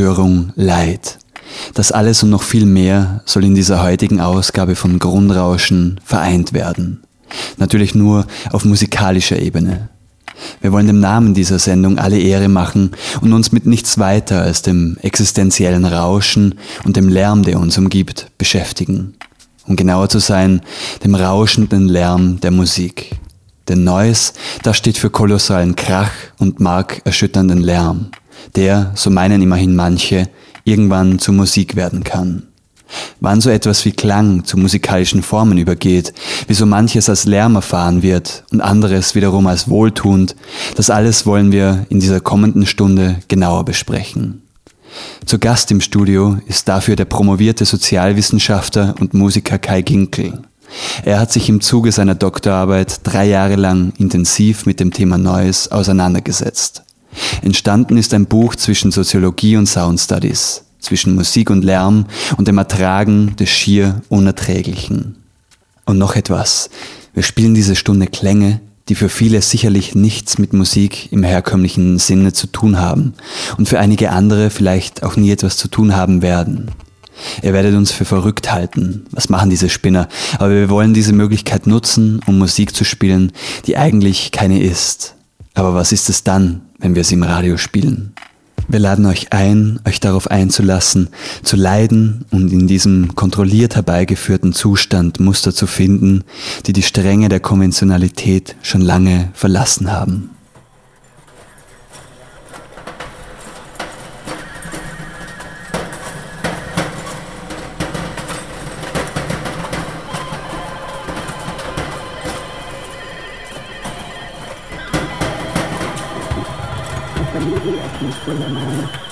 Zerstörung, Leid. Das alles und noch viel mehr soll in dieser heutigen Ausgabe von Grundrauschen vereint werden. Natürlich nur auf musikalischer Ebene. Wir wollen dem Namen dieser Sendung alle Ehre machen und uns mit nichts weiter als dem existenziellen Rauschen und dem Lärm, der uns umgibt, beschäftigen. Um genauer zu sein, dem rauschenden Lärm der Musik. Denn Neues, das steht für kolossalen Krach und markerschütternden Lärm der, so meinen immerhin manche, irgendwann zu Musik werden kann. Wann so etwas wie Klang zu musikalischen Formen übergeht, wie so manches als Lärm erfahren wird und anderes wiederum als wohltuend, das alles wollen wir in dieser kommenden Stunde genauer besprechen. Zu Gast im Studio ist dafür der promovierte Sozialwissenschaftler und Musiker Kai Ginkel. Er hat sich im Zuge seiner Doktorarbeit drei Jahre lang intensiv mit dem Thema Neues auseinandergesetzt. Entstanden ist ein Buch zwischen Soziologie und Sound Studies, zwischen Musik und Lärm und dem Ertragen des schier Unerträglichen. Und noch etwas. Wir spielen diese Stunde Klänge, die für viele sicherlich nichts mit Musik im herkömmlichen Sinne zu tun haben und für einige andere vielleicht auch nie etwas zu tun haben werden. Ihr werdet uns für verrückt halten. Was machen diese Spinner? Aber wir wollen diese Möglichkeit nutzen, um Musik zu spielen, die eigentlich keine ist. Aber was ist es dann, wenn wir sie im Radio spielen. Wir laden euch ein, euch darauf einzulassen, zu leiden und in diesem kontrolliert herbeigeführten Zustand Muster zu finden, die die Stränge der Konventionalität schon lange verlassen haben.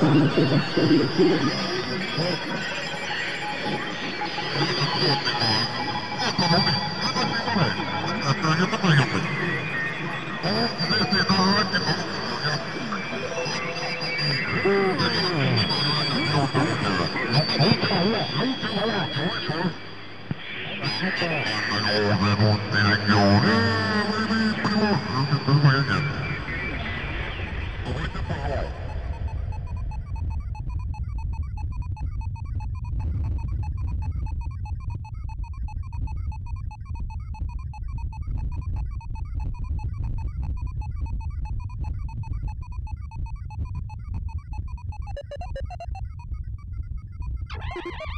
Thank you. you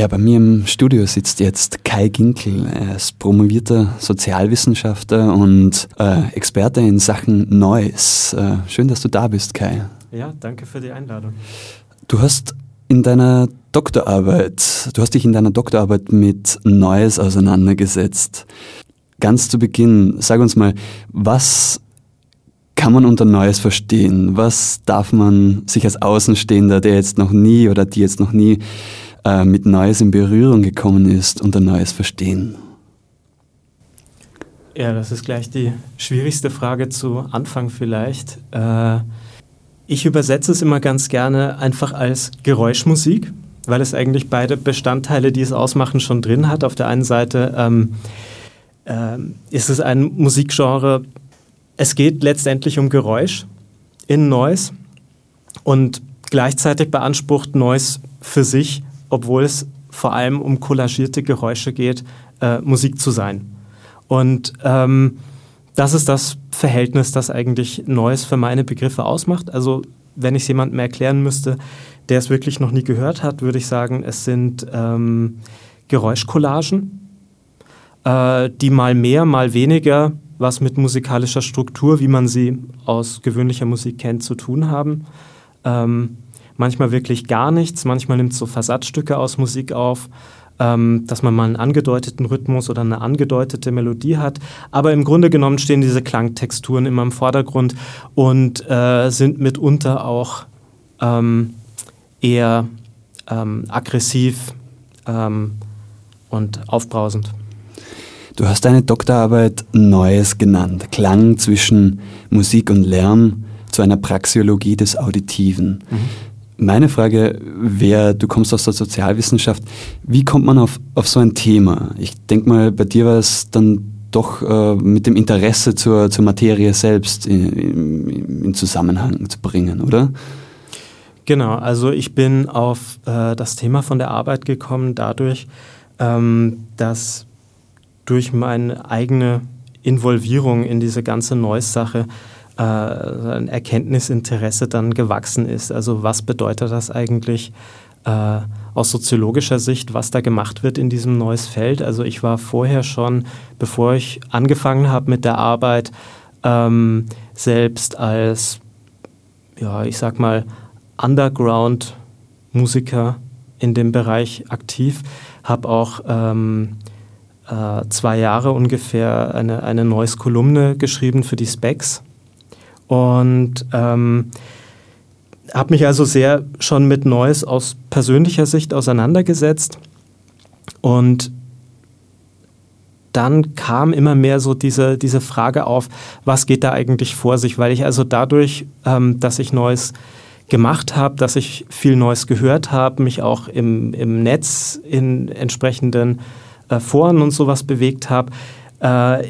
Ja, bei mir im Studio sitzt jetzt Kai Ginkel. Er ist promovierter Sozialwissenschaftler und äh, Experte in Sachen Neues. Äh, schön, dass du da bist, Kai. Ja, danke für die Einladung. Du hast in deiner Doktorarbeit, du hast dich in deiner Doktorarbeit mit Neues auseinandergesetzt. Ganz zu Beginn, sag uns mal, was kann man unter Neues verstehen? Was darf man sich als Außenstehender, der jetzt noch nie oder die jetzt noch nie äh, mit Neues in Berührung gekommen ist, unter Neues verstehen? Ja, das ist gleich die schwierigste Frage zu Anfang vielleicht. Äh, ich übersetze es immer ganz gerne einfach als Geräuschmusik, weil es eigentlich beide Bestandteile, die es ausmachen, schon drin hat. Auf der einen Seite ähm, äh, ist es ein Musikgenre, es geht letztendlich um Geräusch in Noise und gleichzeitig beansprucht Noise für sich, obwohl es vor allem um kollagierte Geräusche geht, äh, Musik zu sein. Und ähm, das ist das Verhältnis, das eigentlich Noise für meine Begriffe ausmacht. Also wenn ich es jemandem erklären müsste, der es wirklich noch nie gehört hat, würde ich sagen, es sind ähm, Geräuschcollagen, äh, die mal mehr, mal weniger was mit musikalischer Struktur, wie man sie aus gewöhnlicher Musik kennt, zu tun haben. Ähm, manchmal wirklich gar nichts, manchmal nimmt es so Versatzstücke aus Musik auf, ähm, dass man mal einen angedeuteten Rhythmus oder eine angedeutete Melodie hat. Aber im Grunde genommen stehen diese Klangtexturen immer im Vordergrund und äh, sind mitunter auch ähm, eher ähm, aggressiv ähm, und aufbrausend. Du hast deine Doktorarbeit Neues genannt, Klang zwischen Musik und Lärm zu einer Praxiologie des Auditiven. Mhm. Meine Frage wäre, du kommst aus der Sozialwissenschaft, wie kommt man auf, auf so ein Thema? Ich denke mal, bei dir war es dann doch äh, mit dem Interesse zur, zur Materie selbst in, in, in Zusammenhang zu bringen, oder? Genau, also ich bin auf äh, das Thema von der Arbeit gekommen dadurch, ähm, dass durch meine eigene Involvierung in diese ganze Neues-Sache äh, ein Erkenntnisinteresse dann gewachsen ist. Also was bedeutet das eigentlich äh, aus soziologischer Sicht, was da gemacht wird in diesem neues Feld? Also ich war vorher schon, bevor ich angefangen habe mit der Arbeit, ähm, selbst als, ja, ich sag mal, Underground-Musiker in dem Bereich aktiv, habe auch ähm, äh, zwei Jahre ungefähr eine, eine neues Kolumne geschrieben für die Specs und ähm, habe mich also sehr schon mit Neues aus persönlicher Sicht auseinandergesetzt. Und dann kam immer mehr so diese, diese Frage auf, was geht da eigentlich vor sich, weil ich also dadurch, ähm, dass ich Neues gemacht habe, dass ich viel Neues gehört habe, mich auch im, im Netz in entsprechenden äh, Foren und sowas bewegt habe, äh,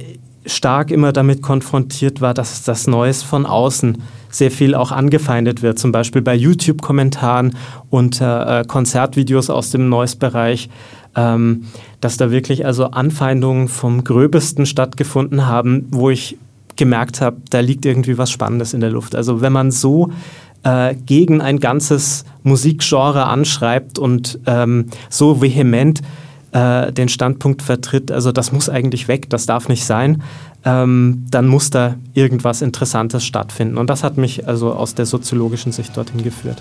stark immer damit konfrontiert war, dass das Neues von außen sehr viel auch angefeindet wird, zum Beispiel bei YouTube-Kommentaren und äh, Konzertvideos aus dem Noise-Bereich, ähm, dass da wirklich also Anfeindungen vom Gröbesten stattgefunden haben, wo ich gemerkt habe, da liegt irgendwie was Spannendes in der Luft. Also wenn man so äh, gegen ein ganzes Musikgenre anschreibt und ähm, so vehement äh, den Standpunkt vertritt, also das muss eigentlich weg, das darf nicht sein, ähm, dann muss da irgendwas Interessantes stattfinden. Und das hat mich also aus der soziologischen Sicht dorthin geführt.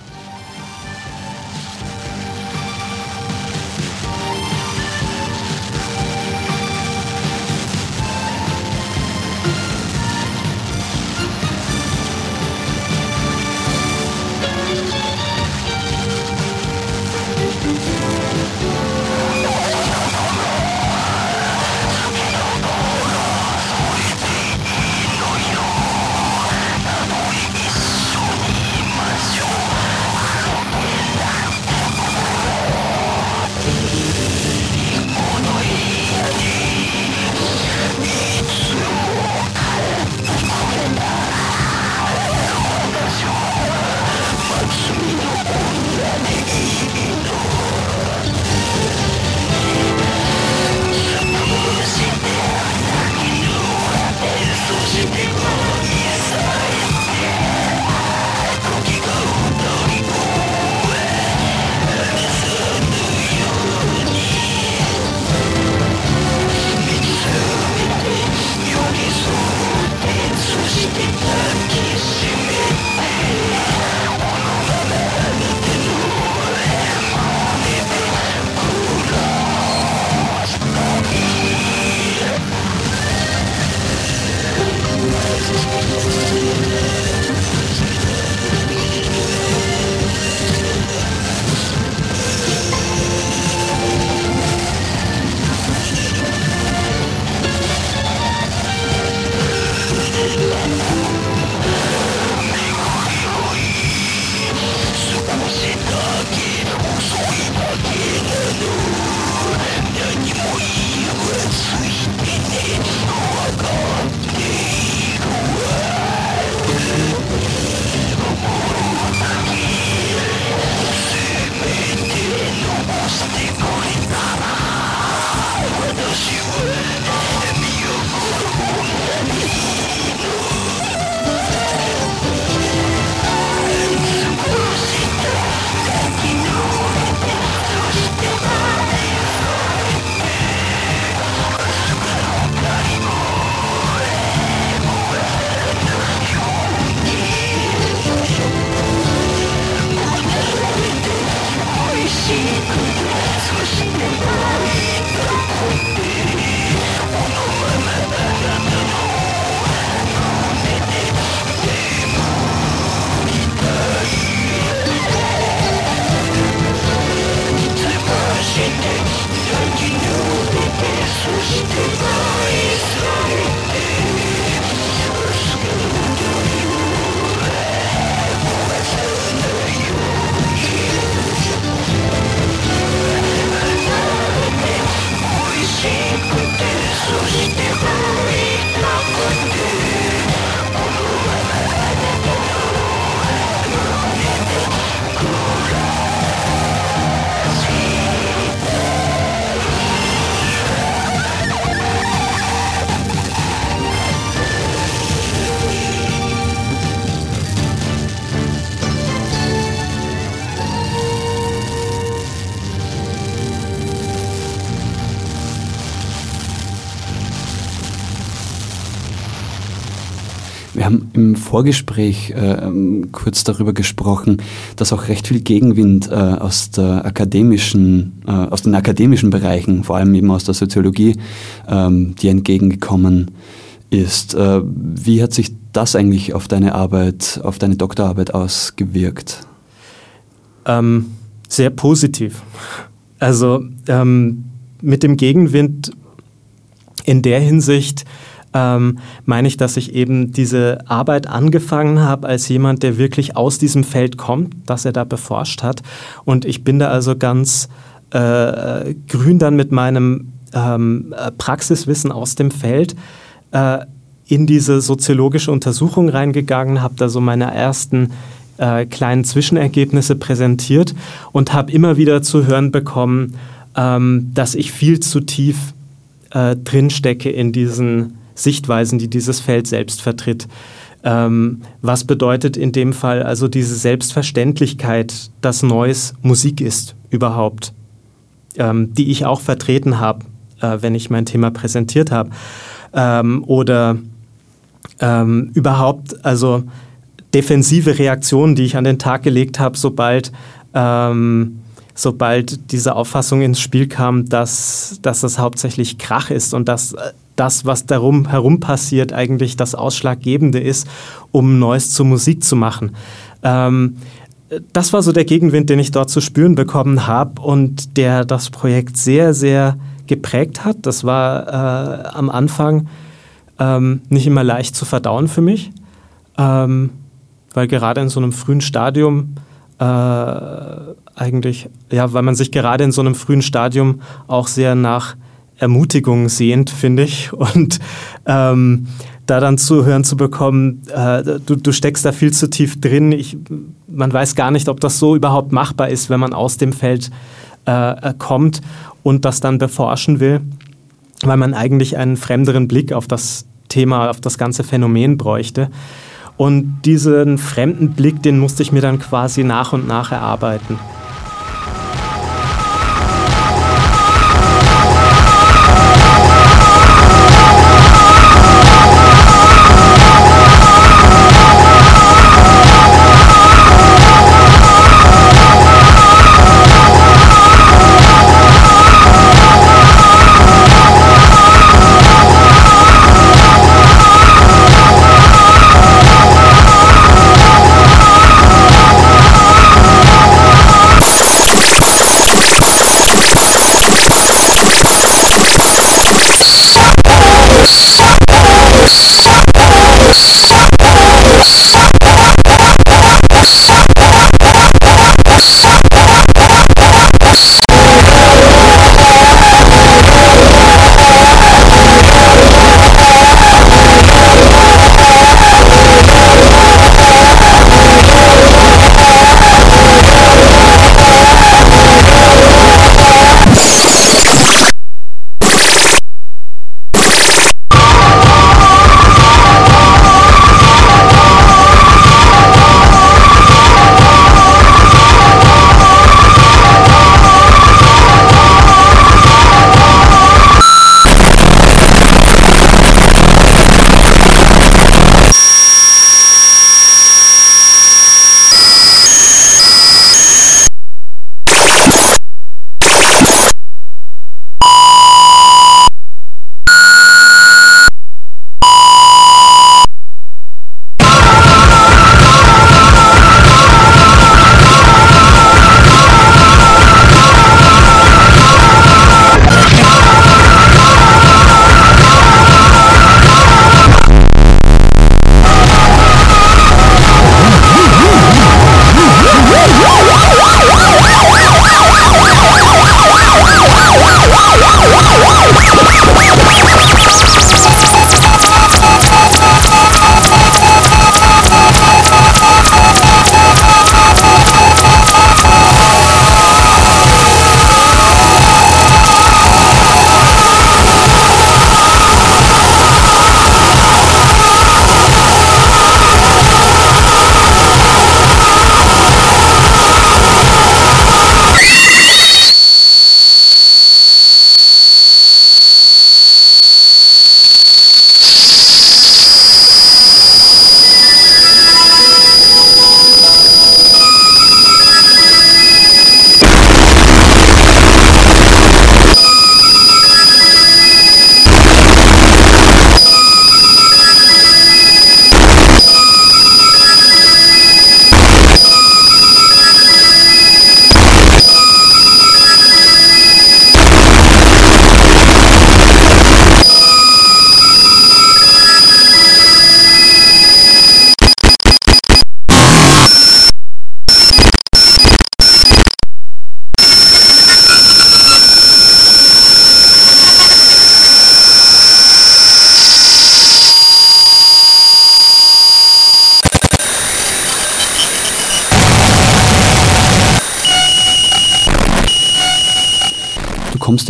Vorgespräch äh, ähm, kurz darüber gesprochen, dass auch recht viel Gegenwind äh, aus, der akademischen, äh, aus den akademischen Bereichen, vor allem eben aus der Soziologie, ähm, dir entgegengekommen ist. Äh, wie hat sich das eigentlich auf deine Arbeit, auf deine Doktorarbeit ausgewirkt? Ähm, sehr positiv. Also ähm, mit dem Gegenwind in der Hinsicht ähm, meine ich, dass ich eben diese Arbeit angefangen habe als jemand, der wirklich aus diesem Feld kommt, das er da beforscht hat. Und ich bin da also ganz äh, grün dann mit meinem ähm, Praxiswissen aus dem Feld äh, in diese soziologische Untersuchung reingegangen, habe da so meine ersten äh, kleinen Zwischenergebnisse präsentiert und habe immer wieder zu hören bekommen, ähm, dass ich viel zu tief äh, drinstecke in diesen Sichtweisen, die dieses Feld selbst vertritt. Ähm, was bedeutet in dem Fall also diese Selbstverständlichkeit, dass Neues Musik ist überhaupt, ähm, die ich auch vertreten habe, äh, wenn ich mein Thema präsentiert habe. Ähm, oder ähm, überhaupt, also defensive Reaktionen, die ich an den Tag gelegt habe, sobald ähm, sobald diese Auffassung ins Spiel kam, dass, dass das hauptsächlich Krach ist und dass äh, das, was darum herum passiert, eigentlich das Ausschlaggebende ist, um Neues zur Musik zu machen. Ähm, das war so der Gegenwind, den ich dort zu spüren bekommen habe und der das Projekt sehr, sehr geprägt hat. Das war äh, am Anfang ähm, nicht immer leicht zu verdauen für mich, ähm, weil gerade in so einem frühen Stadium äh, eigentlich, ja, weil man sich gerade in so einem frühen Stadium auch sehr nach Ermutigung sehnt, finde ich. Und ähm, da dann zuhören zu bekommen, äh, du, du steckst da viel zu tief drin. Ich, man weiß gar nicht, ob das so überhaupt machbar ist, wenn man aus dem Feld äh, kommt und das dann beforschen will, weil man eigentlich einen fremderen Blick auf das Thema, auf das ganze Phänomen bräuchte. Und diesen fremden Blick, den musste ich mir dann quasi nach und nach erarbeiten.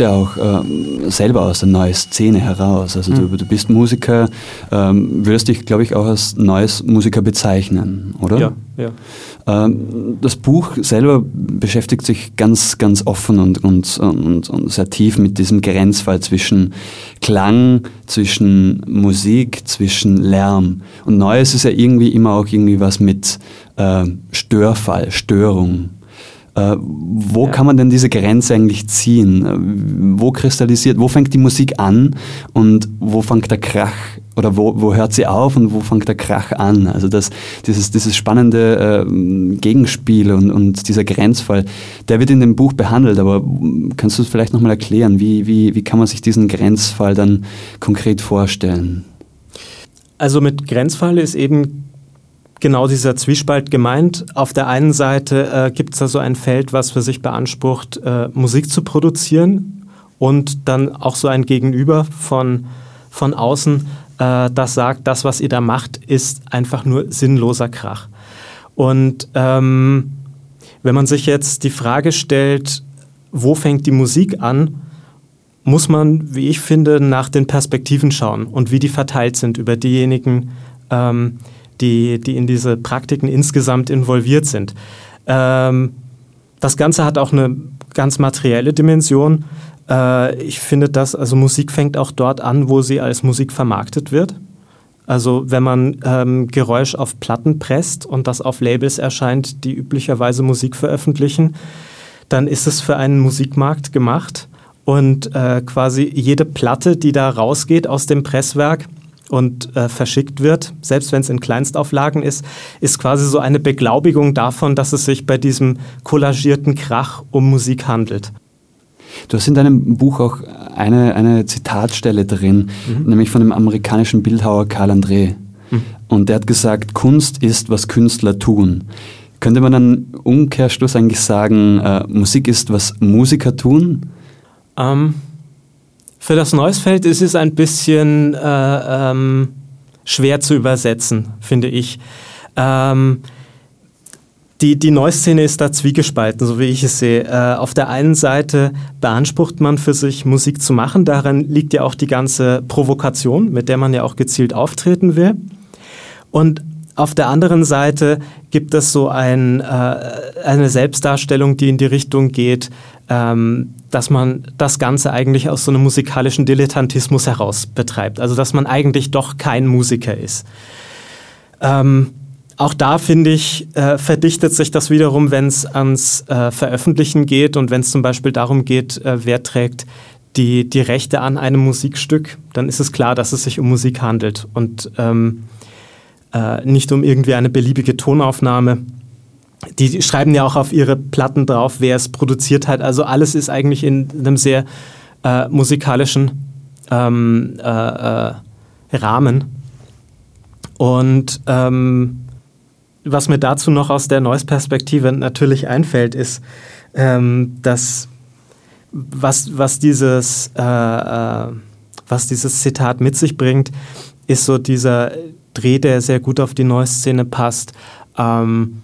Kommst ja auch äh, selber aus der neuen Szene heraus. Also mhm. du, du, bist Musiker, ähm, würdest dich, glaube ich, auch als neues Musiker bezeichnen, oder? Ja, ja. Ähm, das Buch selber beschäftigt sich ganz, ganz offen und, und, und, und sehr tief mit diesem Grenzfall zwischen Klang, zwischen Musik, zwischen Lärm. Und Neues ist ja irgendwie immer auch irgendwie was mit äh, Störfall, Störung. Äh, wo ja. kann man denn diese Grenze eigentlich ziehen? Äh, wo kristallisiert, wo fängt die Musik an und wo fängt der Krach oder wo, wo hört sie auf und wo fängt der Krach an? Also das, dieses, dieses spannende äh, Gegenspiel und, und dieser Grenzfall, der wird in dem Buch behandelt, aber kannst du es vielleicht nochmal erklären? Wie, wie, wie kann man sich diesen Grenzfall dann konkret vorstellen? Also mit Grenzfall ist eben genau dieser Zwiespalt gemeint. Auf der einen Seite äh, gibt es da so ein Feld, was für sich beansprucht, äh, Musik zu produzieren und dann auch so ein Gegenüber von, von außen, äh, das sagt, das, was ihr da macht, ist einfach nur sinnloser Krach. Und ähm, wenn man sich jetzt die Frage stellt, wo fängt die Musik an, muss man, wie ich finde, nach den Perspektiven schauen und wie die verteilt sind über diejenigen, ähm, die, die in diese Praktiken insgesamt involviert sind. Ähm, das Ganze hat auch eine ganz materielle Dimension. Äh, ich finde, dass also Musik fängt auch dort an, wo sie als Musik vermarktet wird. Also wenn man ähm, Geräusch auf Platten presst und das auf Labels erscheint, die üblicherweise Musik veröffentlichen, dann ist es für einen Musikmarkt gemacht. Und äh, quasi jede Platte, die da rausgeht aus dem Presswerk, und äh, verschickt wird, selbst wenn es in Kleinstauflagen ist, ist quasi so eine Beglaubigung davon, dass es sich bei diesem kollagierten Krach um Musik handelt. Du hast in deinem Buch auch eine, eine Zitatstelle drin, mhm. nämlich von dem amerikanischen Bildhauer Karl André. Mhm. Und der hat gesagt, Kunst ist, was Künstler tun. Könnte man dann Umkehrschluss eigentlich sagen, äh, Musik ist, was Musiker tun? Ähm, für das Neusfeld ist es ein bisschen äh, ähm, schwer zu übersetzen, finde ich. Ähm, die, die Neuszene ist da zwiegespalten, so wie ich es sehe. Äh, auf der einen Seite beansprucht man für sich, Musik zu machen. Daran liegt ja auch die ganze Provokation, mit der man ja auch gezielt auftreten will. Und auf der anderen Seite gibt es so ein, äh, eine Selbstdarstellung, die in die Richtung geht, ähm, dass man das Ganze eigentlich aus so einem musikalischen Dilettantismus heraus betreibt. Also dass man eigentlich doch kein Musiker ist. Ähm, auch da finde ich, äh, verdichtet sich das wiederum, wenn es ans äh, Veröffentlichen geht und wenn es zum Beispiel darum geht, äh, wer trägt die, die Rechte an einem Musikstück, dann ist es klar, dass es sich um Musik handelt und ähm, äh, nicht um irgendwie eine beliebige Tonaufnahme die schreiben ja auch auf ihre Platten drauf, wer es produziert hat. Also alles ist eigentlich in einem sehr äh, musikalischen ähm, äh, äh, Rahmen. Und ähm, was mir dazu noch aus der Noise-Perspektive natürlich einfällt, ist, ähm, dass was, was, dieses, äh, äh, was dieses Zitat mit sich bringt, ist so dieser Dreh, der sehr gut auf die Noise-Szene passt. Ähm,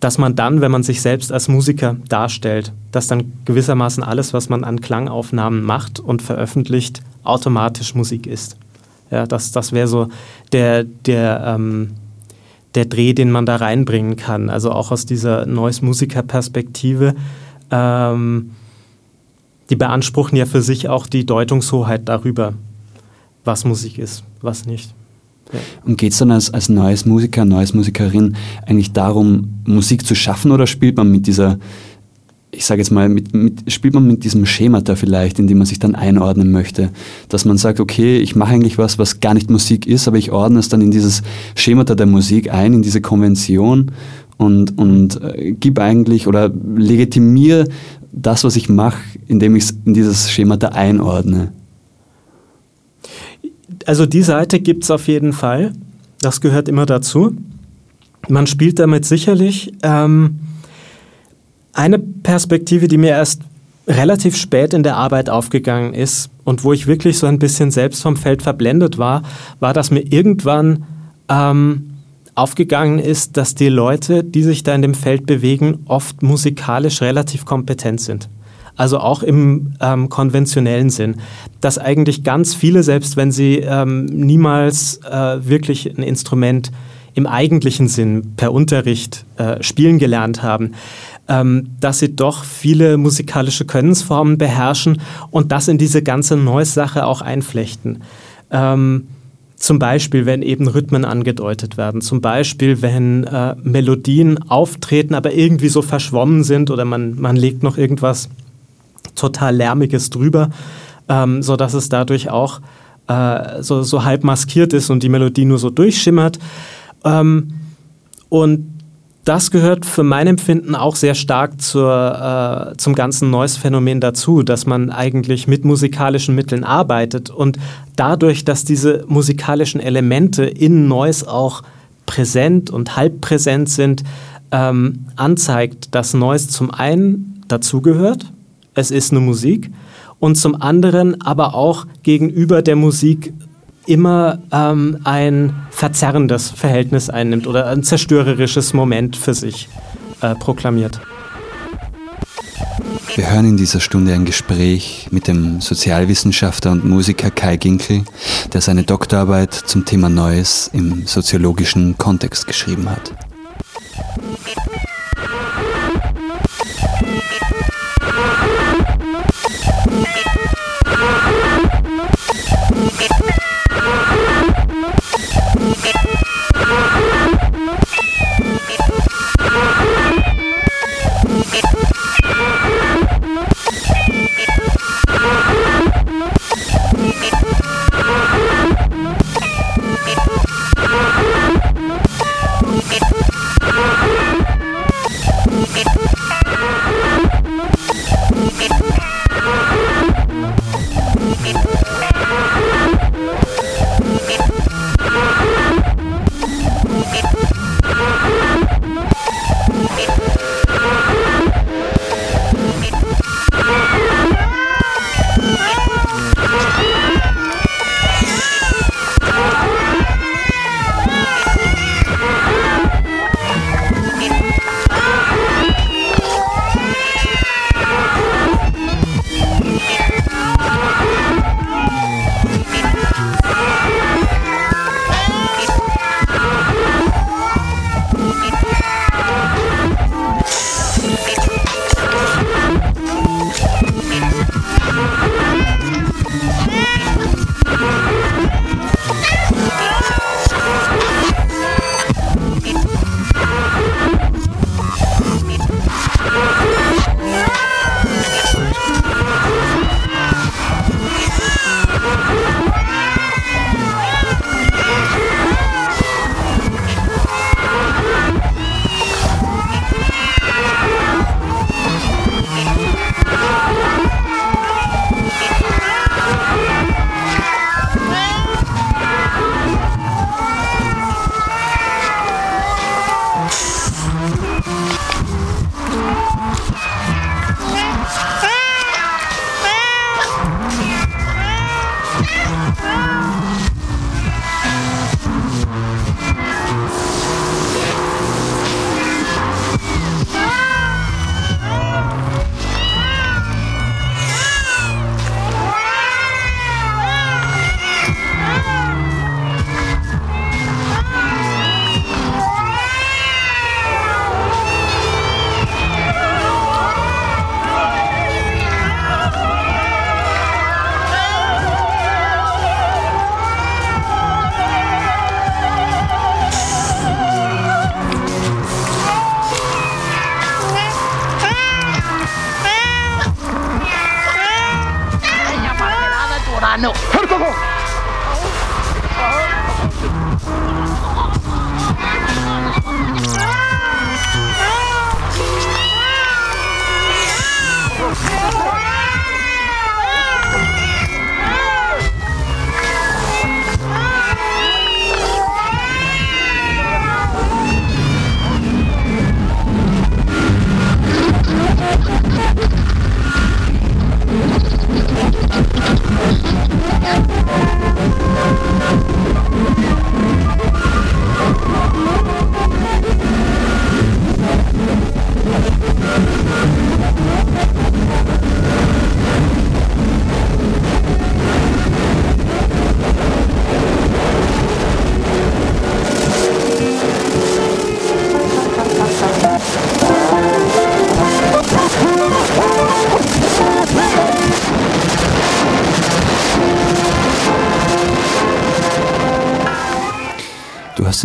dass man dann, wenn man sich selbst als Musiker darstellt, dass dann gewissermaßen alles, was man an Klangaufnahmen macht und veröffentlicht, automatisch Musik ist. Ja, das, das wäre so der, der, ähm, der Dreh, den man da reinbringen kann. Also auch aus dieser Noise-Musiker-Perspektive. Ähm, die beanspruchen ja für sich auch die Deutungshoheit darüber, was Musik ist, was nicht. Und geht es dann als, als neues Musiker, neues Musikerin eigentlich darum, Musik zu schaffen oder spielt man mit dieser, ich sage jetzt mal, mit, mit, spielt man mit diesem Schemata vielleicht, in dem man sich dann einordnen möchte? Dass man sagt, okay, ich mache eigentlich was, was gar nicht Musik ist, aber ich ordne es dann in dieses Schemata der Musik ein, in diese Konvention und, und äh, gib eigentlich oder legitimiere das, was ich mache, indem ich es in dieses Schemata einordne. Also die Seite gibt es auf jeden Fall. Das gehört immer dazu. Man spielt damit sicherlich. Ähm, eine Perspektive, die mir erst relativ spät in der Arbeit aufgegangen ist und wo ich wirklich so ein bisschen selbst vom Feld verblendet war, war, dass mir irgendwann ähm, aufgegangen ist, dass die Leute, die sich da in dem Feld bewegen, oft musikalisch relativ kompetent sind. Also auch im ähm, konventionellen Sinn, dass eigentlich ganz viele, selbst wenn sie ähm, niemals äh, wirklich ein Instrument im eigentlichen Sinn per Unterricht äh, spielen gelernt haben, ähm, dass sie doch viele musikalische Könnensformen beherrschen und das in diese ganze Noise-Sache auch einflechten. Ähm, zum Beispiel, wenn eben Rhythmen angedeutet werden, zum Beispiel, wenn äh, Melodien auftreten, aber irgendwie so verschwommen sind oder man, man legt noch irgendwas total Lärmiges drüber, ähm, sodass es dadurch auch äh, so, so halb maskiert ist und die Melodie nur so durchschimmert. Ähm, und das gehört für mein Empfinden auch sehr stark zur, äh, zum ganzen Noise-Phänomen dazu, dass man eigentlich mit musikalischen Mitteln arbeitet und dadurch, dass diese musikalischen Elemente in Noise auch präsent und halb präsent sind, ähm, anzeigt, dass Noise zum einen dazugehört, es ist eine Musik, und zum anderen aber auch gegenüber der Musik immer ähm, ein verzerrendes Verhältnis einnimmt oder ein zerstörerisches Moment für sich äh, proklamiert. Wir hören in dieser Stunde ein Gespräch mit dem Sozialwissenschaftler und Musiker Kai Ginkel, der seine Doktorarbeit zum Thema Neues im soziologischen Kontext geschrieben hat.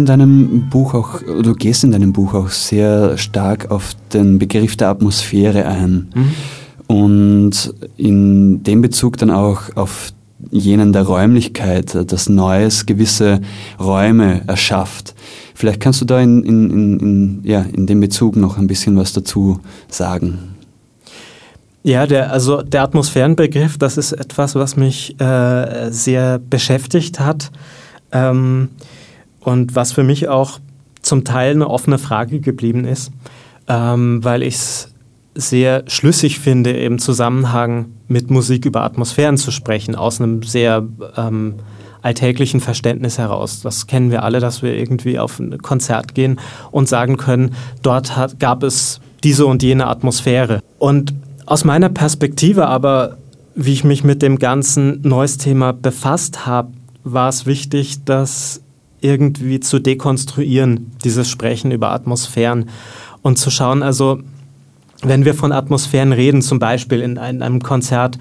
In deinem Buch auch, du gehst in deinem Buch auch sehr stark auf den Begriff der Atmosphäre ein. Mhm. Und in dem Bezug dann auch auf jenen der Räumlichkeit, dass Neues gewisse Räume erschafft. Vielleicht kannst du da in, in, in, in, ja, in dem Bezug noch ein bisschen was dazu sagen. Ja, der, also der Atmosphärenbegriff, das ist etwas, was mich äh, sehr beschäftigt hat ähm, und was für mich auch zum Teil eine offene Frage geblieben ist, ähm, weil ich es sehr schlüssig finde, im Zusammenhang mit Musik über Atmosphären zu sprechen, aus einem sehr ähm, alltäglichen Verständnis heraus. Das kennen wir alle, dass wir irgendwie auf ein Konzert gehen und sagen können, dort hat, gab es diese und jene Atmosphäre. Und aus meiner Perspektive aber, wie ich mich mit dem ganzen Neues-Thema befasst habe, war es wichtig, das irgendwie zu dekonstruieren, dieses Sprechen über Atmosphären und zu schauen, also wenn wir von Atmosphären reden, zum Beispiel in einem Konzert,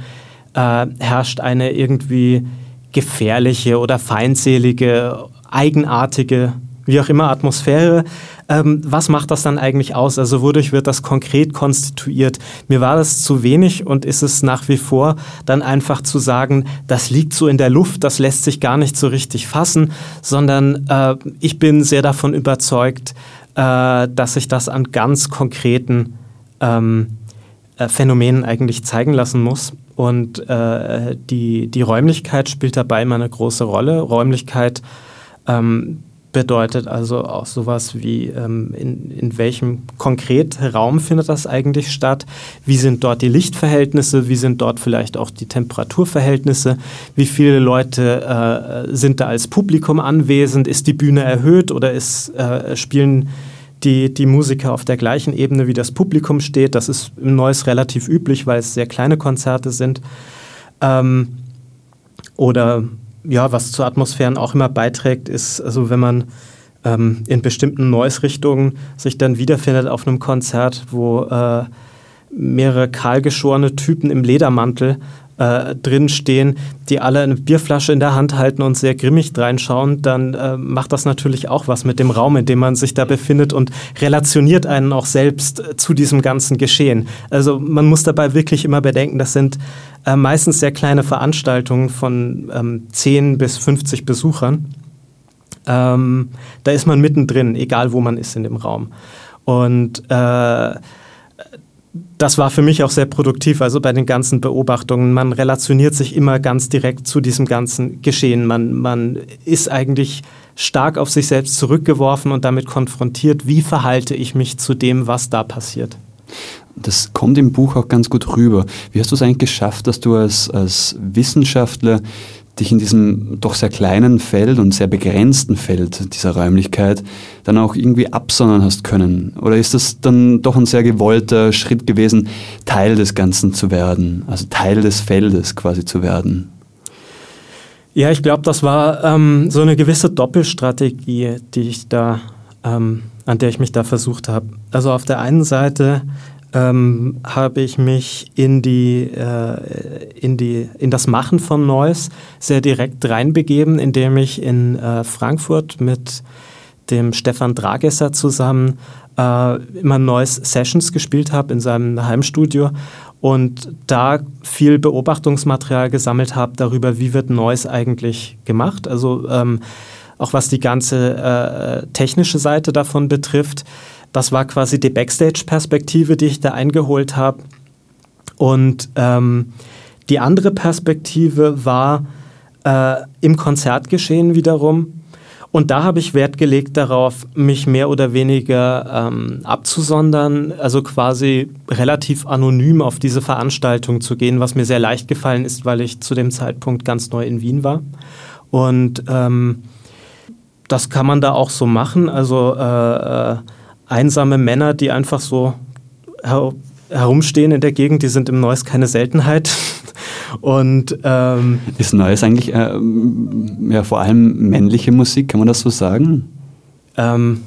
äh, herrscht eine irgendwie gefährliche oder feindselige, eigenartige, wie auch immer, Atmosphäre. Ähm, was macht das dann eigentlich aus? Also wodurch wird das konkret konstituiert? Mir war das zu wenig und ist es nach wie vor dann einfach zu sagen, das liegt so in der Luft, das lässt sich gar nicht so richtig fassen, sondern äh, ich bin sehr davon überzeugt, äh, dass sich das an ganz konkreten ähm, äh, Phänomenen eigentlich zeigen lassen muss. Und äh, die, die Räumlichkeit spielt dabei immer eine große Rolle. Räumlichkeit ähm, bedeutet also auch sowas wie, ähm, in, in welchem konkret Raum findet das eigentlich statt, wie sind dort die Lichtverhältnisse, wie sind dort vielleicht auch die Temperaturverhältnisse, wie viele Leute äh, sind da als Publikum anwesend, ist die Bühne erhöht oder ist, äh, spielen die, die Musiker auf der gleichen Ebene wie das Publikum steht. Das ist im Neues relativ üblich, weil es sehr kleine Konzerte sind. Ähm, oder ja, was zu Atmosphären auch immer beiträgt, ist, also wenn man ähm, in bestimmten Noise-Richtungen sich dann wiederfindet auf einem Konzert, wo äh, mehrere kahlgeschorene Typen im Ledermantel äh, drin stehen, die alle eine Bierflasche in der Hand halten und sehr grimmig reinschauen, dann äh, macht das natürlich auch was mit dem Raum, in dem man sich da befindet und relationiert einen auch selbst äh, zu diesem ganzen Geschehen. Also man muss dabei wirklich immer bedenken, das sind äh, meistens sehr kleine Veranstaltungen von ähm, 10 bis 50 Besuchern. Ähm, da ist man mittendrin, egal wo man ist in dem Raum. Und äh, das war für mich auch sehr produktiv, also bei den ganzen Beobachtungen. Man relationiert sich immer ganz direkt zu diesem ganzen Geschehen. Man, man ist eigentlich stark auf sich selbst zurückgeworfen und damit konfrontiert, wie verhalte ich mich zu dem, was da passiert. Das kommt im Buch auch ganz gut rüber. Wie hast du es eigentlich geschafft, dass du als, als Wissenschaftler dich in diesem doch sehr kleinen Feld und sehr begrenzten Feld dieser Räumlichkeit dann auch irgendwie absondern hast können? Oder ist das dann doch ein sehr gewollter Schritt gewesen, Teil des Ganzen zu werden, also Teil des Feldes quasi zu werden? Ja, ich glaube, das war ähm, so eine gewisse Doppelstrategie, die ich da, ähm, an der ich mich da versucht habe. Also auf der einen Seite ähm, habe ich mich in, die, äh, in, die, in das Machen von Neues sehr direkt reinbegeben, indem ich in äh, Frankfurt mit dem Stefan Dragesser zusammen äh, immer Neues Sessions gespielt habe in seinem Heimstudio und da viel Beobachtungsmaterial gesammelt habe darüber, wie wird Neues eigentlich gemacht. Also ähm, auch was die ganze äh, technische Seite davon betrifft. Das war quasi die Backstage-Perspektive, die ich da eingeholt habe. Und ähm, die andere Perspektive war äh, im Konzertgeschehen wiederum. Und da habe ich Wert gelegt darauf, mich mehr oder weniger ähm, abzusondern, also quasi relativ anonym auf diese Veranstaltung zu gehen, was mir sehr leicht gefallen ist, weil ich zu dem Zeitpunkt ganz neu in Wien war. Und ähm, das kann man da auch so machen. Also äh, äh einsame Männer, die einfach so her herumstehen in der Gegend, die sind im Neues keine Seltenheit. Und ähm, ist Neues eigentlich äh, ja, vor allem männliche Musik, kann man das so sagen? Ähm,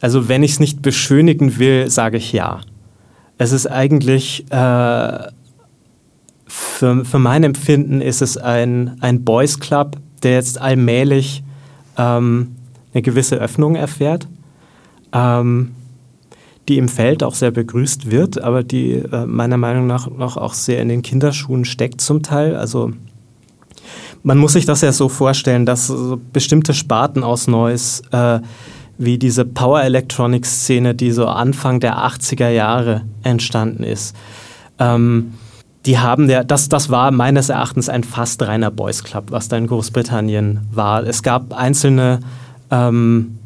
also wenn ich es nicht beschönigen will, sage ich ja. Es ist eigentlich, äh, für, für mein Empfinden ist es ein, ein Boys Club, der jetzt allmählich ähm, eine gewisse Öffnung erfährt, ähm, die im Feld auch sehr begrüßt wird, aber die äh, meiner Meinung nach noch auch sehr in den Kinderschuhen steckt zum Teil. Also man muss sich das ja so vorstellen, dass bestimmte Sparten aus Neues äh, wie diese Power Electronics Szene, die so Anfang der 80er Jahre entstanden ist. Ähm, die haben ja, das, das war meines Erachtens ein fast reiner Boys Club, was da in Großbritannien war. Es gab einzelne ähm,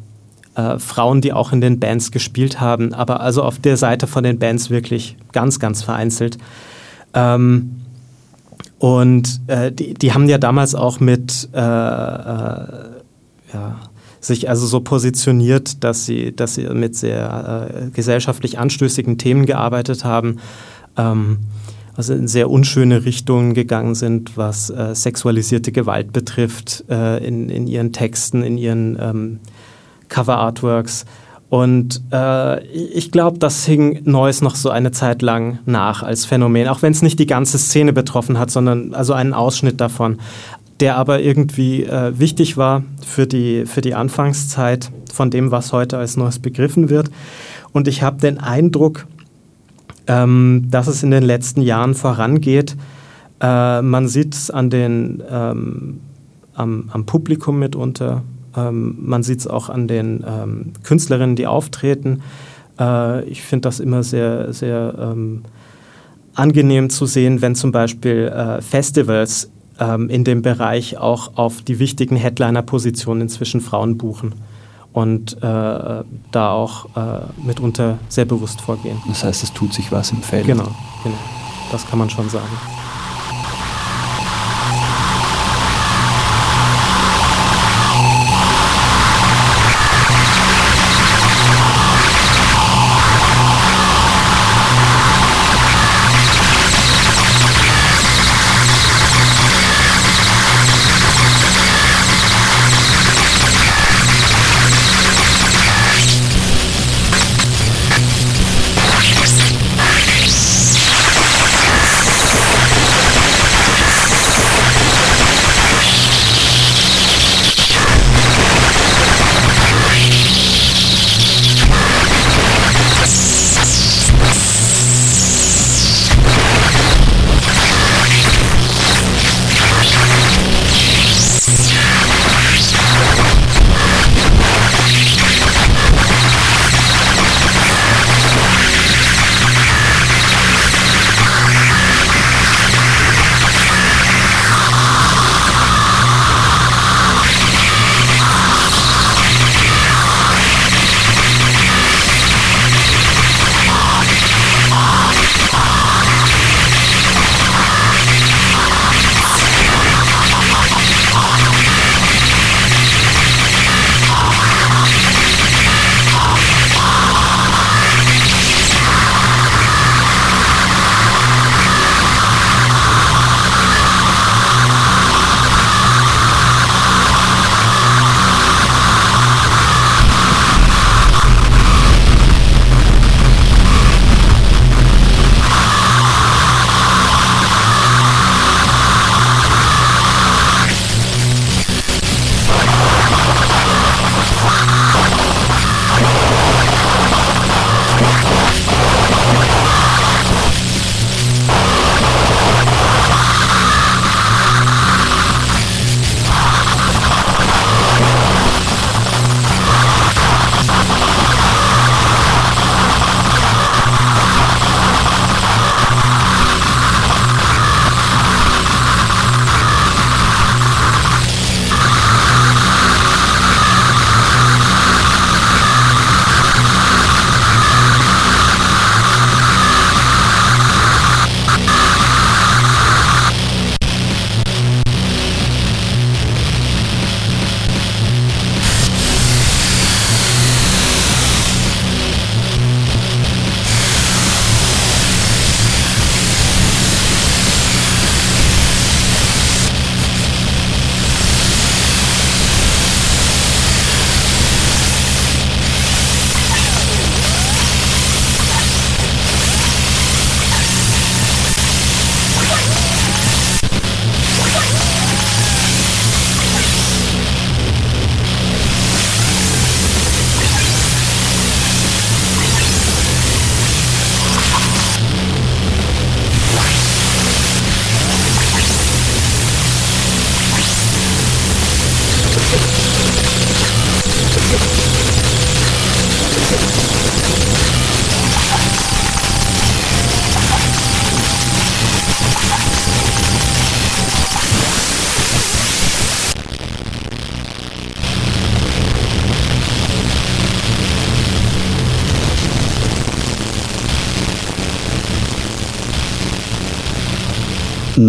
äh, Frauen, die auch in den Bands gespielt haben, aber also auf der Seite von den Bands wirklich ganz, ganz vereinzelt. Ähm, und äh, die, die haben ja damals auch mit äh, äh ja, sich also so positioniert, dass sie, dass sie mit sehr äh, gesellschaftlich anstößigen Themen gearbeitet haben, ähm, also in sehr unschöne Richtungen gegangen sind, was äh, sexualisierte Gewalt betrifft, äh, in, in ihren Texten, in ihren ähm, Cover-Artworks. Und äh, ich glaube, das hing Neues noch so eine Zeit lang nach als Phänomen, auch wenn es nicht die ganze Szene betroffen hat, sondern also einen Ausschnitt davon der aber irgendwie äh, wichtig war für die, für die Anfangszeit von dem, was heute als Neues begriffen wird. Und ich habe den Eindruck, ähm, dass es in den letzten Jahren vorangeht. Äh, man sieht es ähm, am, am, Publikum mitunter, ähm, man sieht es auch an den ähm, Künstlerinnen, die auftreten. Äh, ich finde das immer sehr, sehr ähm, angenehm zu sehen, wenn zum Beispiel äh, Festivals ähm, in dem Bereich auch auf die wichtigen Headliner-Positionen inzwischen Frauen buchen und äh, da auch äh, mitunter sehr bewusst vorgehen. Das heißt, es tut sich was im Feld. Genau, genau. Das kann man schon sagen.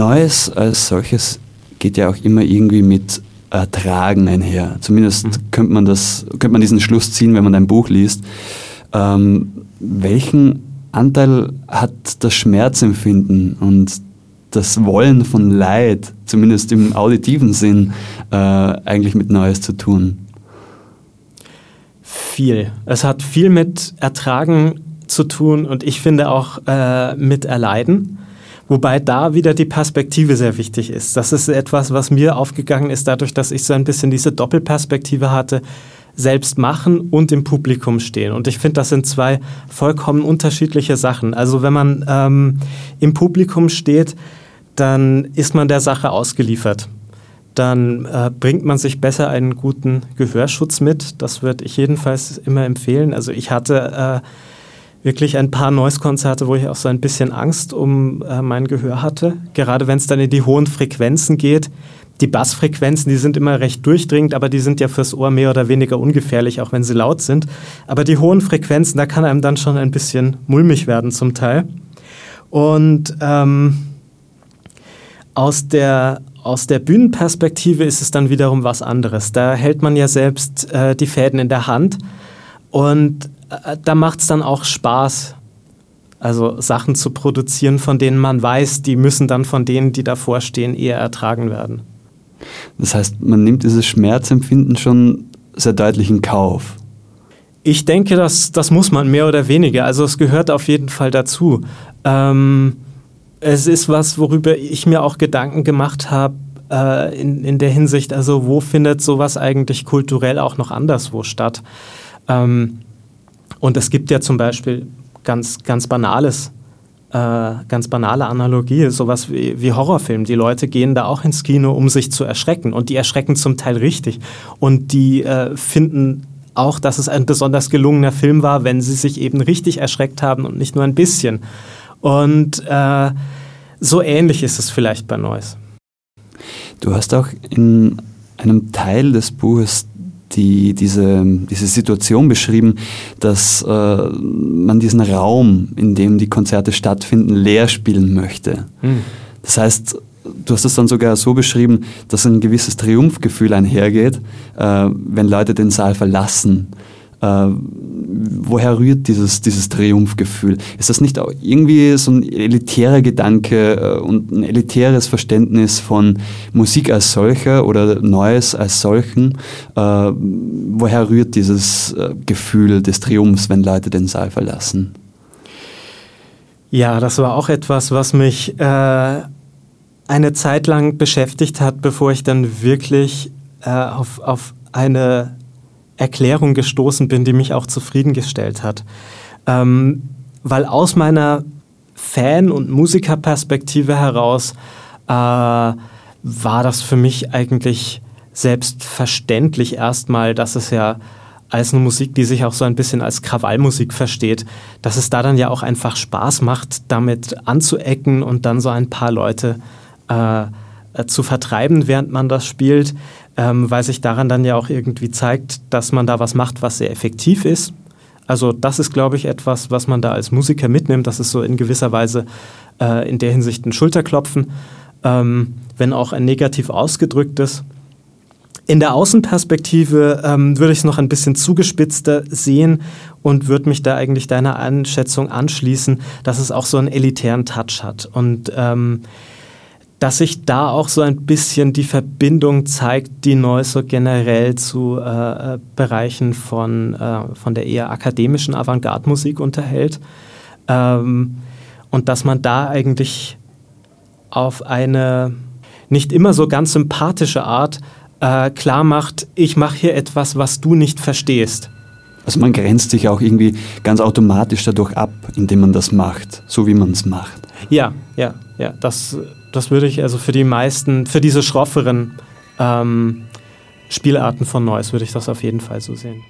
Neues als solches geht ja auch immer irgendwie mit Ertragen einher. Zumindest mhm. könnte, man das, könnte man diesen Schluss ziehen, wenn man ein Buch liest. Ähm, welchen Anteil hat das Schmerzempfinden und das Wollen von Leid, zumindest im auditiven Sinn, äh, eigentlich mit Neues zu tun? Viel. Es hat viel mit Ertragen zu tun und ich finde auch äh, mit Erleiden. Wobei da wieder die Perspektive sehr wichtig ist. Das ist etwas, was mir aufgegangen ist, dadurch, dass ich so ein bisschen diese Doppelperspektive hatte, selbst machen und im Publikum stehen. Und ich finde, das sind zwei vollkommen unterschiedliche Sachen. Also wenn man ähm, im Publikum steht, dann ist man der Sache ausgeliefert. Dann äh, bringt man sich besser einen guten Gehörschutz mit. Das würde ich jedenfalls immer empfehlen. Also ich hatte äh, wirklich ein paar Noise-Konzerte, wo ich auch so ein bisschen Angst um äh, mein Gehör hatte. Gerade wenn es dann in die hohen Frequenzen geht. Die Bassfrequenzen, die sind immer recht durchdringend, aber die sind ja fürs Ohr mehr oder weniger ungefährlich, auch wenn sie laut sind. Aber die hohen Frequenzen, da kann einem dann schon ein bisschen mulmig werden zum Teil. Und ähm, aus der aus der Bühnenperspektive ist es dann wiederum was anderes. Da hält man ja selbst äh, die Fäden in der Hand und da macht es dann auch Spaß, also Sachen zu produzieren, von denen man weiß, die müssen dann von denen, die davor stehen, eher ertragen werden. Das heißt, man nimmt dieses Schmerzempfinden schon sehr deutlich in Kauf. Ich denke, das, das muss man mehr oder weniger. Also es gehört auf jeden Fall dazu. Ähm, es ist was, worüber ich mir auch Gedanken gemacht habe, äh, in, in der Hinsicht, also wo findet sowas eigentlich kulturell auch noch anderswo statt? Ähm, und es gibt ja zum Beispiel ganz, ganz banales, äh, ganz banale Analogie, sowas wie, wie Horrorfilm. Die Leute gehen da auch ins Kino, um sich zu erschrecken. Und die erschrecken zum Teil richtig. Und die äh, finden auch, dass es ein besonders gelungener Film war, wenn sie sich eben richtig erschreckt haben und nicht nur ein bisschen. Und äh, so ähnlich ist es vielleicht bei Neues. Du hast auch in einem Teil des Buches die, diese, diese Situation beschrieben, dass äh, man diesen Raum, in dem die Konzerte stattfinden, leer spielen möchte. Mhm. Das heißt, du hast es dann sogar so beschrieben, dass ein gewisses Triumphgefühl einhergeht, äh, wenn Leute den Saal verlassen äh, woher rührt dieses, dieses Triumphgefühl? Ist das nicht auch irgendwie so ein elitärer Gedanke äh, und ein elitäres Verständnis von Musik als solcher oder Neues als solchen? Äh, woher rührt dieses äh, Gefühl des Triumphs, wenn Leute den Saal verlassen? Ja, das war auch etwas, was mich äh, eine Zeit lang beschäftigt hat, bevor ich dann wirklich äh, auf, auf eine Erklärung gestoßen bin, die mich auch zufriedengestellt hat. Ähm, weil aus meiner Fan- und Musikerperspektive heraus äh, war das für mich eigentlich selbstverständlich erstmal, dass es ja als eine Musik, die sich auch so ein bisschen als Krawallmusik versteht, dass es da dann ja auch einfach Spaß macht, damit anzuecken und dann so ein paar Leute äh, zu vertreiben, während man das spielt ähm, weil sich daran dann ja auch irgendwie zeigt, dass man da was macht, was sehr effektiv ist. Also das ist, glaube ich, etwas, was man da als Musiker mitnimmt. Das ist so in gewisser Weise äh, in der Hinsicht ein Schulterklopfen, ähm, wenn auch ein negativ ausgedrücktes. In der Außenperspektive ähm, würde ich es noch ein bisschen zugespitzter sehen und würde mich da eigentlich deiner Einschätzung anschließen, dass es auch so einen elitären Touch hat. Und ähm, dass sich da auch so ein bisschen die Verbindung zeigt, die neu so generell zu äh, Bereichen von, äh, von der eher akademischen Avantgarde-Musik unterhält. Ähm, und dass man da eigentlich auf eine nicht immer so ganz sympathische Art äh, klar macht, ich mache hier etwas, was du nicht verstehst. Also man grenzt sich auch irgendwie ganz automatisch dadurch ab, indem man das macht, so wie man es macht. Ja, ja, ja. Das das würde ich also für die meisten, für diese schrofferen ähm, Spielarten von Noise würde ich das auf jeden Fall so sehen.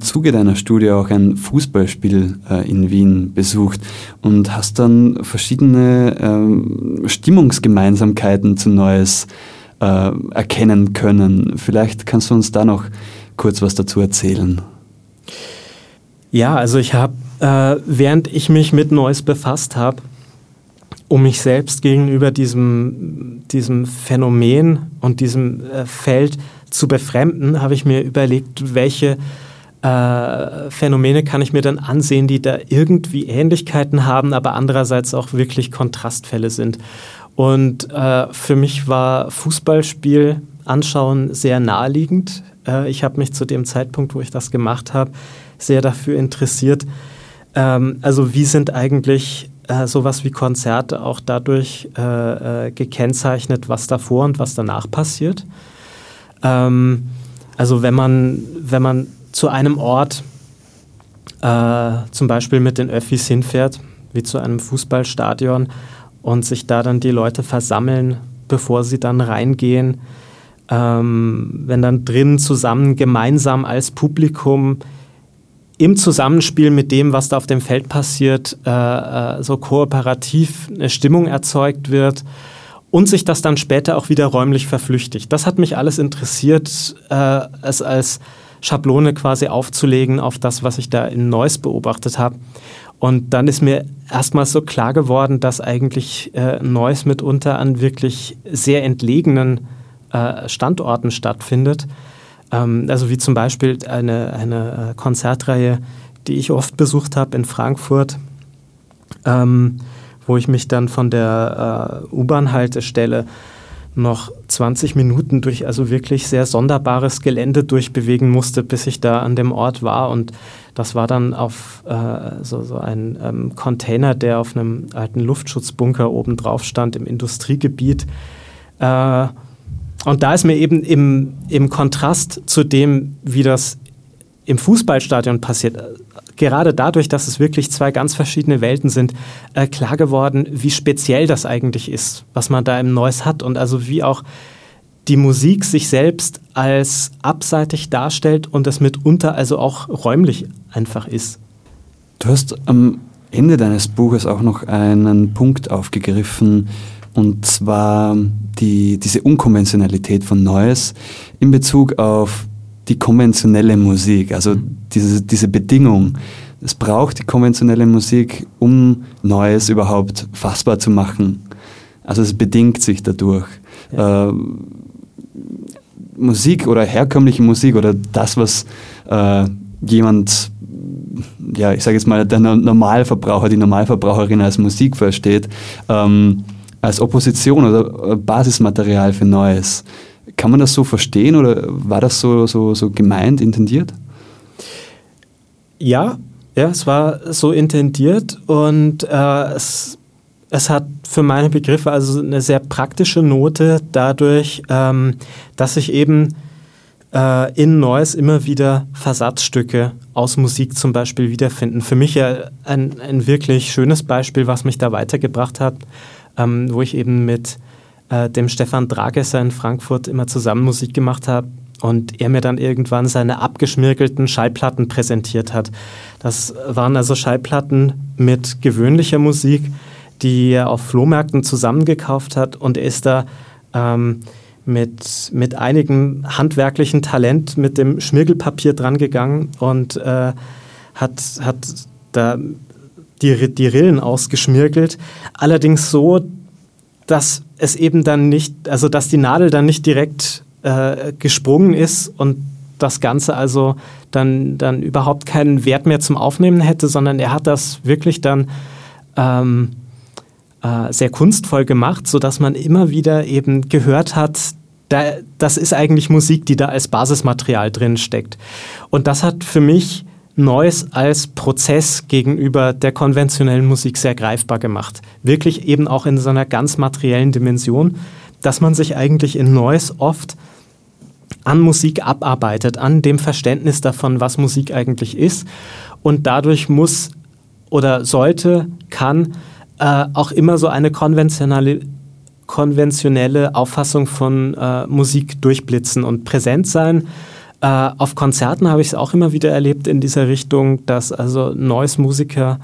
Zuge deiner Studie auch ein Fußballspiel äh, in Wien besucht und hast dann verschiedene äh, Stimmungsgemeinsamkeiten zu Neues äh, erkennen können. Vielleicht kannst du uns da noch kurz was dazu erzählen. Ja, also ich habe, äh, während ich mich mit Neues befasst habe, um mich selbst gegenüber diesem, diesem Phänomen und diesem äh, Feld zu befremden, habe ich mir überlegt, welche äh, Phänomene kann ich mir dann ansehen, die da irgendwie Ähnlichkeiten haben, aber andererseits auch wirklich Kontrastfälle sind. Und äh, für mich war Fußballspiel anschauen sehr naheliegend. Äh, ich habe mich zu dem Zeitpunkt, wo ich das gemacht habe, sehr dafür interessiert. Ähm, also wie sind eigentlich äh, sowas wie Konzerte auch dadurch äh, äh, gekennzeichnet, was davor und was danach passiert. Ähm, also wenn man, wenn man zu einem Ort äh, zum Beispiel mit den Öffis hinfährt, wie zu einem Fußballstadion, und sich da dann die Leute versammeln, bevor sie dann reingehen, ähm, wenn dann drin zusammen gemeinsam als Publikum im Zusammenspiel mit dem, was da auf dem Feld passiert, äh, äh, so kooperativ eine Stimmung erzeugt wird und sich das dann später auch wieder räumlich verflüchtigt. Das hat mich alles interessiert, äh, es als Schablone quasi aufzulegen auf das, was ich da in Neuss beobachtet habe. Und dann ist mir erstmal so klar geworden, dass eigentlich äh, Neuss mitunter an wirklich sehr entlegenen äh, Standorten stattfindet ähm, also wie zum Beispiel eine, eine äh, Konzertreihe, die ich oft besucht habe in Frankfurt, ähm, wo ich mich dann von der äh, U-Bahn-Haltestelle noch 20 Minuten durch also wirklich sehr sonderbares Gelände durchbewegen musste, bis ich da an dem Ort war. Und das war dann auf äh, so, so ein ähm, Container, der auf einem alten Luftschutzbunker oben drauf stand im Industriegebiet. Äh, und da ist mir eben im, im Kontrast zu dem, wie das im Fußballstadion passiert, gerade dadurch, dass es wirklich zwei ganz verschiedene Welten sind, äh, klar geworden, wie speziell das eigentlich ist, was man da im Neues hat und also wie auch die Musik sich selbst als abseitig darstellt und es mitunter also auch räumlich einfach ist. Du hast am Ende deines Buches auch noch einen Punkt aufgegriffen, und zwar die, diese Unkonventionalität von Neues in Bezug auf die konventionelle Musik, also mhm. diese, diese Bedingung. Es braucht die konventionelle Musik, um Neues überhaupt fassbar zu machen. Also es bedingt sich dadurch. Ja. Äh, Musik oder herkömmliche Musik oder das, was äh, jemand, ja, ich sage jetzt mal, der Normalverbraucher, die Normalverbraucherin als Musik versteht, ähm, als Opposition oder Basismaterial für Neues. Kann man das so verstehen oder war das so, so, so gemeint, intendiert? Ja, ja, es war so intendiert und äh, es, es hat für meine Begriffe also eine sehr praktische Note dadurch, ähm, dass ich eben äh, in Neues immer wieder Versatzstücke aus Musik zum Beispiel wiederfinden. Für mich ja ein, ein wirklich schönes Beispiel, was mich da weitergebracht hat, ähm, wo ich eben mit äh, dem Stefan Dragesser in Frankfurt immer zusammen Musik gemacht habe und er mir dann irgendwann seine abgeschmirgelten Schallplatten präsentiert hat. Das waren also Schallplatten mit gewöhnlicher Musik, die er auf Flohmärkten zusammengekauft hat und er ist da ähm, mit, mit einigem handwerklichen Talent mit dem Schmirgelpapier drangegangen und äh, hat, hat da die, die Rillen ausgeschmirgelt. Allerdings so, dass es eben dann nicht, also dass die Nadel dann nicht direkt äh, gesprungen ist und das Ganze also dann, dann überhaupt keinen Wert mehr zum Aufnehmen hätte, sondern er hat das wirklich dann ähm, äh, sehr kunstvoll gemacht, sodass man immer wieder eben gehört hat, da, das ist eigentlich Musik, die da als Basismaterial drin steckt. Und das hat für mich Neues als Prozess gegenüber der konventionellen Musik sehr greifbar gemacht. Wirklich eben auch in so einer ganz materiellen Dimension, dass man sich eigentlich in Neues oft an Musik abarbeitet, an dem Verständnis davon, was Musik eigentlich ist. Und dadurch muss oder sollte, kann äh, auch immer so eine konventionelle, konventionelle Auffassung von äh, Musik durchblitzen und präsent sein Äh, auf Konzerten habe ich es auch immer wieder erlebt in dieser Richtung, dass also Noise-Musiker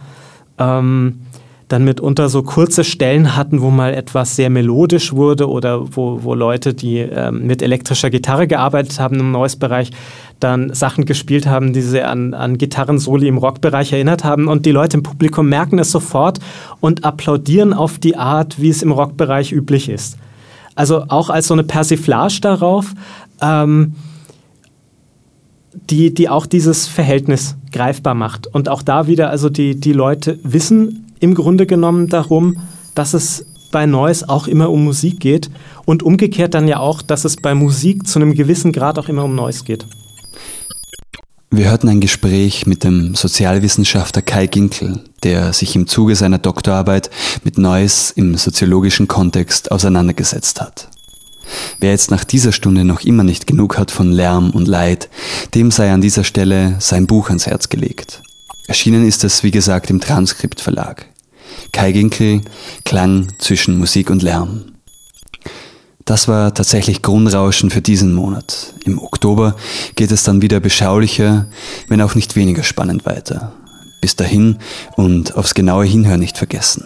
ähm, dann mitunter so kurze Stellen hatten, wo mal etwas sehr melodisch wurde oder wo, wo Leute, die ähm, mit elektrischer Gitarre gearbeitet haben im Noise-Bereich, dann Sachen gespielt haben, die sie an, an Gitarrensoli im Rockbereich erinnert haben. Und die Leute im Publikum merken es sofort und applaudieren auf die Art, wie es im Rockbereich üblich ist. Also auch als so eine Persiflage darauf, ähm, die, die auch dieses Verhältnis greifbar macht. Und auch da wieder, also die, die Leute wissen im Grunde genommen darum, dass es bei Noise auch immer um Musik geht und umgekehrt dann ja auch, dass es bei Musik zu einem gewissen Grad auch immer um Noise geht. Wir hörten ein Gespräch mit dem Sozialwissenschaftler Kai Ginkel, der sich im Zuge seiner Doktorarbeit mit Noise im soziologischen Kontext auseinandergesetzt hat. Wer jetzt nach dieser Stunde noch immer nicht genug hat von Lärm und Leid, dem sei an dieser Stelle sein Buch ans Herz gelegt. Erschienen ist es, wie gesagt, im Transkript Verlag. Kai Ginkel, Klang zwischen Musik und Lärm. Das war tatsächlich Grundrauschen für diesen Monat. Im Oktober geht es dann wieder beschaulicher, wenn auch nicht weniger spannend weiter. Bis dahin und aufs genaue Hinhören nicht vergessen.